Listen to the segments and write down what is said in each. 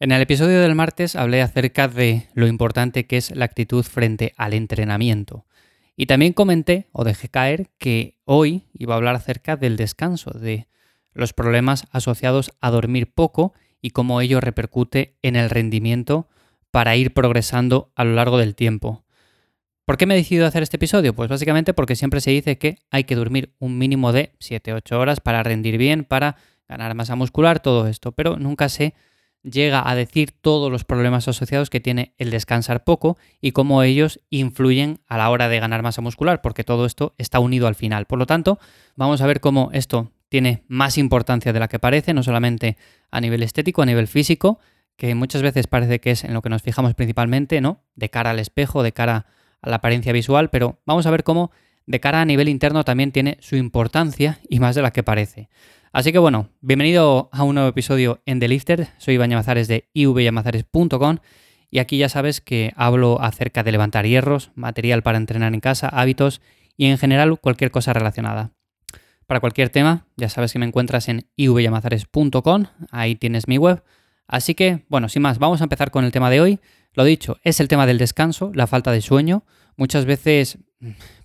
En el episodio del martes hablé acerca de lo importante que es la actitud frente al entrenamiento. Y también comenté o dejé caer que hoy iba a hablar acerca del descanso, de los problemas asociados a dormir poco y cómo ello repercute en el rendimiento para ir progresando a lo largo del tiempo. ¿Por qué me he decidido hacer este episodio? Pues básicamente porque siempre se dice que hay que dormir un mínimo de 7-8 horas para rendir bien, para ganar masa muscular, todo esto, pero nunca sé llega a decir todos los problemas asociados que tiene el descansar poco y cómo ellos influyen a la hora de ganar masa muscular, porque todo esto está unido al final. Por lo tanto, vamos a ver cómo esto tiene más importancia de la que parece, no solamente a nivel estético, a nivel físico, que muchas veces parece que es en lo que nos fijamos principalmente, ¿no? De cara al espejo, de cara a la apariencia visual, pero vamos a ver cómo de cara a nivel interno también tiene su importancia y más de la que parece. Así que bueno, bienvenido a un nuevo episodio en The Lifter. Soy Iván Llamazares de ivyamazares.com y aquí ya sabes que hablo acerca de levantar hierros, material para entrenar en casa, hábitos y en general cualquier cosa relacionada. Para cualquier tema, ya sabes que me encuentras en ivyamazares.com, ahí tienes mi web. Así que, bueno, sin más, vamos a empezar con el tema de hoy. Lo dicho, es el tema del descanso, la falta de sueño. Muchas veces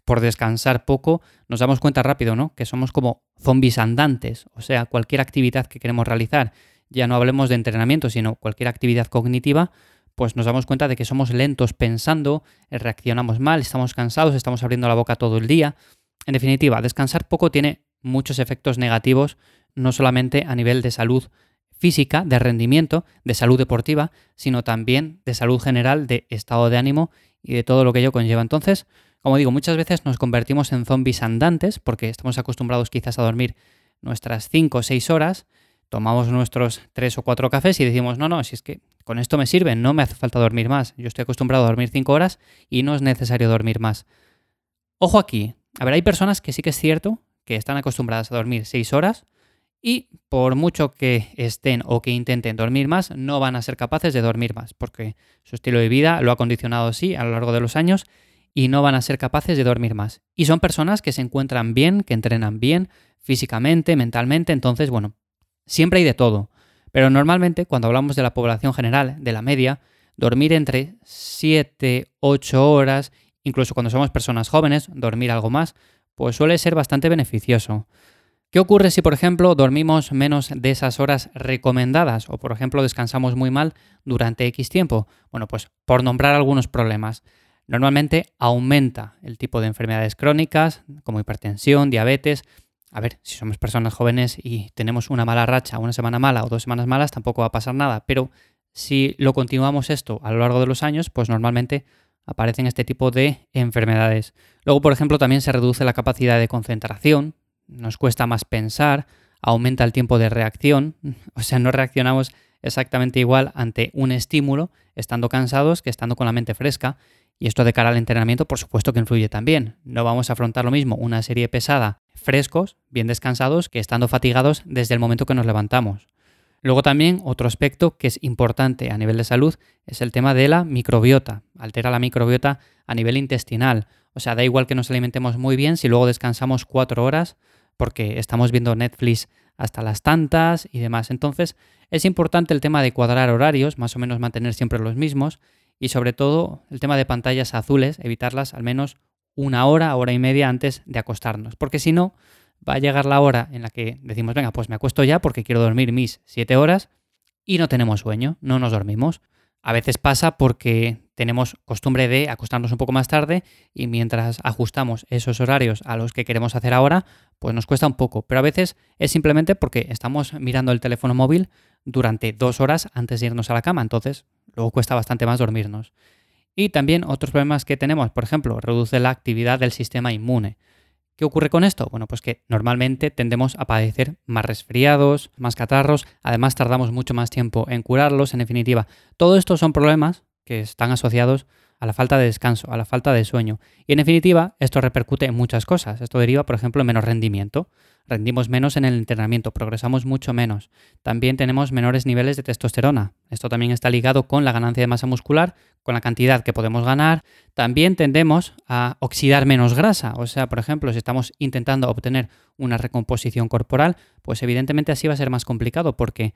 por descansar poco, nos damos cuenta rápido, ¿no? Que somos como zombies andantes, o sea, cualquier actividad que queremos realizar, ya no hablemos de entrenamiento, sino cualquier actividad cognitiva, pues nos damos cuenta de que somos lentos pensando, reaccionamos mal, estamos cansados, estamos abriendo la boca todo el día. En definitiva, descansar poco tiene muchos efectos negativos, no solamente a nivel de salud física, de rendimiento, de salud deportiva, sino también de salud general, de estado de ánimo y de todo lo que ello conlleva. Entonces, como digo, muchas veces nos convertimos en zombies andantes porque estamos acostumbrados quizás a dormir nuestras 5 o 6 horas, tomamos nuestros 3 o 4 cafés y decimos, no, no, si es que con esto me sirve, no me hace falta dormir más. Yo estoy acostumbrado a dormir 5 horas y no es necesario dormir más. Ojo aquí, a ver, hay personas que sí que es cierto que están acostumbradas a dormir 6 horas y por mucho que estén o que intenten dormir más, no van a ser capaces de dormir más, porque su estilo de vida lo ha condicionado así a lo largo de los años y no van a ser capaces de dormir más. Y son personas que se encuentran bien, que entrenan bien físicamente, mentalmente, entonces, bueno, siempre hay de todo. Pero normalmente, cuando hablamos de la población general, de la media, dormir entre 7, 8 horas, incluso cuando somos personas jóvenes, dormir algo más, pues suele ser bastante beneficioso. ¿Qué ocurre si, por ejemplo, dormimos menos de esas horas recomendadas o, por ejemplo, descansamos muy mal durante X tiempo? Bueno, pues por nombrar algunos problemas normalmente aumenta el tipo de enfermedades crónicas como hipertensión, diabetes. A ver, si somos personas jóvenes y tenemos una mala racha, una semana mala o dos semanas malas, tampoco va a pasar nada. Pero si lo continuamos esto a lo largo de los años, pues normalmente aparecen este tipo de enfermedades. Luego, por ejemplo, también se reduce la capacidad de concentración, nos cuesta más pensar, aumenta el tiempo de reacción, o sea, no reaccionamos exactamente igual ante un estímulo estando cansados que estando con la mente fresca y esto de cara al entrenamiento, por supuesto que influye también. No vamos a afrontar lo mismo una serie pesada, frescos, bien descansados, que estando fatigados desde el momento que nos levantamos. Luego también otro aspecto que es importante a nivel de salud es el tema de la microbiota. Altera la microbiota a nivel intestinal. O sea, da igual que nos alimentemos muy bien si luego descansamos cuatro horas porque estamos viendo Netflix hasta las tantas y demás. Entonces es importante el tema de cuadrar horarios, más o menos mantener siempre los mismos y sobre todo el tema de pantallas azules, evitarlas al menos una hora, hora y media antes de acostarnos, porque si no, va a llegar la hora en la que decimos, venga, pues me acuesto ya porque quiero dormir mis siete horas y no tenemos sueño, no nos dormimos. A veces pasa porque tenemos costumbre de acostarnos un poco más tarde y mientras ajustamos esos horarios a los que queremos hacer ahora, pues nos cuesta un poco. Pero a veces es simplemente porque estamos mirando el teléfono móvil durante dos horas antes de irnos a la cama. Entonces, luego cuesta bastante más dormirnos. Y también otros problemas que tenemos, por ejemplo, reduce la actividad del sistema inmune. ¿Qué ocurre con esto? Bueno, pues que normalmente tendemos a padecer más resfriados, más catarros, además tardamos mucho más tiempo en curarlos, en definitiva. Todo esto son problemas que están asociados a la falta de descanso, a la falta de sueño. Y en definitiva, esto repercute en muchas cosas. Esto deriva, por ejemplo, en menos rendimiento rendimos menos en el entrenamiento, progresamos mucho menos. También tenemos menores niveles de testosterona. Esto también está ligado con la ganancia de masa muscular, con la cantidad que podemos ganar. También tendemos a oxidar menos grasa. O sea, por ejemplo, si estamos intentando obtener una recomposición corporal, pues evidentemente así va a ser más complicado porque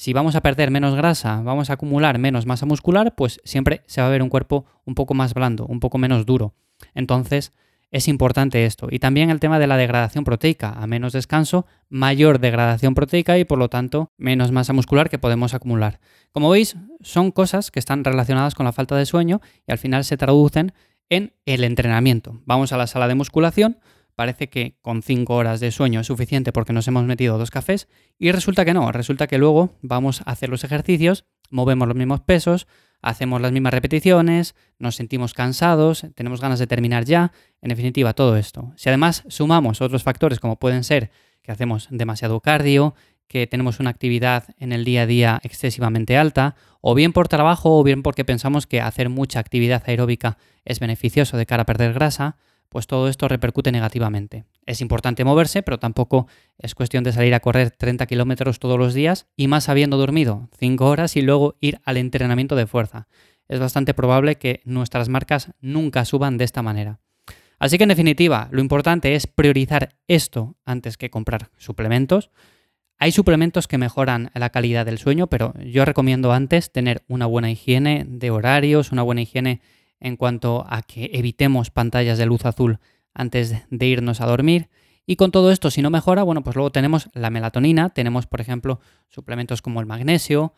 si vamos a perder menos grasa, vamos a acumular menos masa muscular, pues siempre se va a ver un cuerpo un poco más blando, un poco menos duro. Entonces, es importante esto. Y también el tema de la degradación proteica. A menos descanso, mayor degradación proteica y por lo tanto menos masa muscular que podemos acumular. Como veis, son cosas que están relacionadas con la falta de sueño y al final se traducen en el entrenamiento. Vamos a la sala de musculación, parece que con 5 horas de sueño es suficiente porque nos hemos metido dos cafés y resulta que no, resulta que luego vamos a hacer los ejercicios, movemos los mismos pesos, hacemos las mismas repeticiones, nos sentimos cansados, tenemos ganas de terminar ya, en definitiva todo esto. Si además sumamos otros factores como pueden ser que hacemos demasiado cardio, que tenemos una actividad en el día a día excesivamente alta, o bien por trabajo o bien porque pensamos que hacer mucha actividad aeróbica es beneficioso de cara a perder grasa, pues todo esto repercute negativamente. Es importante moverse, pero tampoco es cuestión de salir a correr 30 kilómetros todos los días y más habiendo dormido 5 horas y luego ir al entrenamiento de fuerza. Es bastante probable que nuestras marcas nunca suban de esta manera. Así que en definitiva, lo importante es priorizar esto antes que comprar suplementos. Hay suplementos que mejoran la calidad del sueño, pero yo recomiendo antes tener una buena higiene de horarios, una buena higiene en cuanto a que evitemos pantallas de luz azul antes de irnos a dormir. Y con todo esto, si no mejora, bueno, pues luego tenemos la melatonina, tenemos, por ejemplo, suplementos como el magnesio.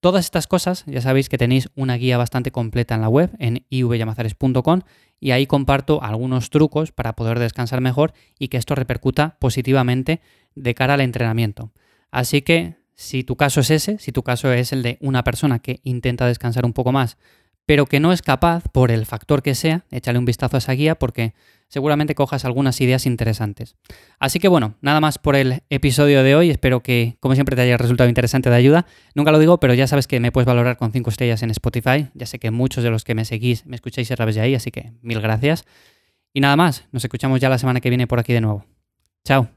Todas estas cosas, ya sabéis que tenéis una guía bastante completa en la web, en ivyamazares.com, y ahí comparto algunos trucos para poder descansar mejor y que esto repercuta positivamente de cara al entrenamiento. Así que, si tu caso es ese, si tu caso es el de una persona que intenta descansar un poco más, pero que no es capaz, por el factor que sea, échale un vistazo a esa guía porque seguramente cojas algunas ideas interesantes. Así que bueno, nada más por el episodio de hoy. Espero que, como siempre, te haya resultado interesante de ayuda. Nunca lo digo, pero ya sabes que me puedes valorar con 5 estrellas en Spotify. Ya sé que muchos de los que me seguís me escucháis a través de ahí, así que mil gracias. Y nada más, nos escuchamos ya la semana que viene por aquí de nuevo. Chao.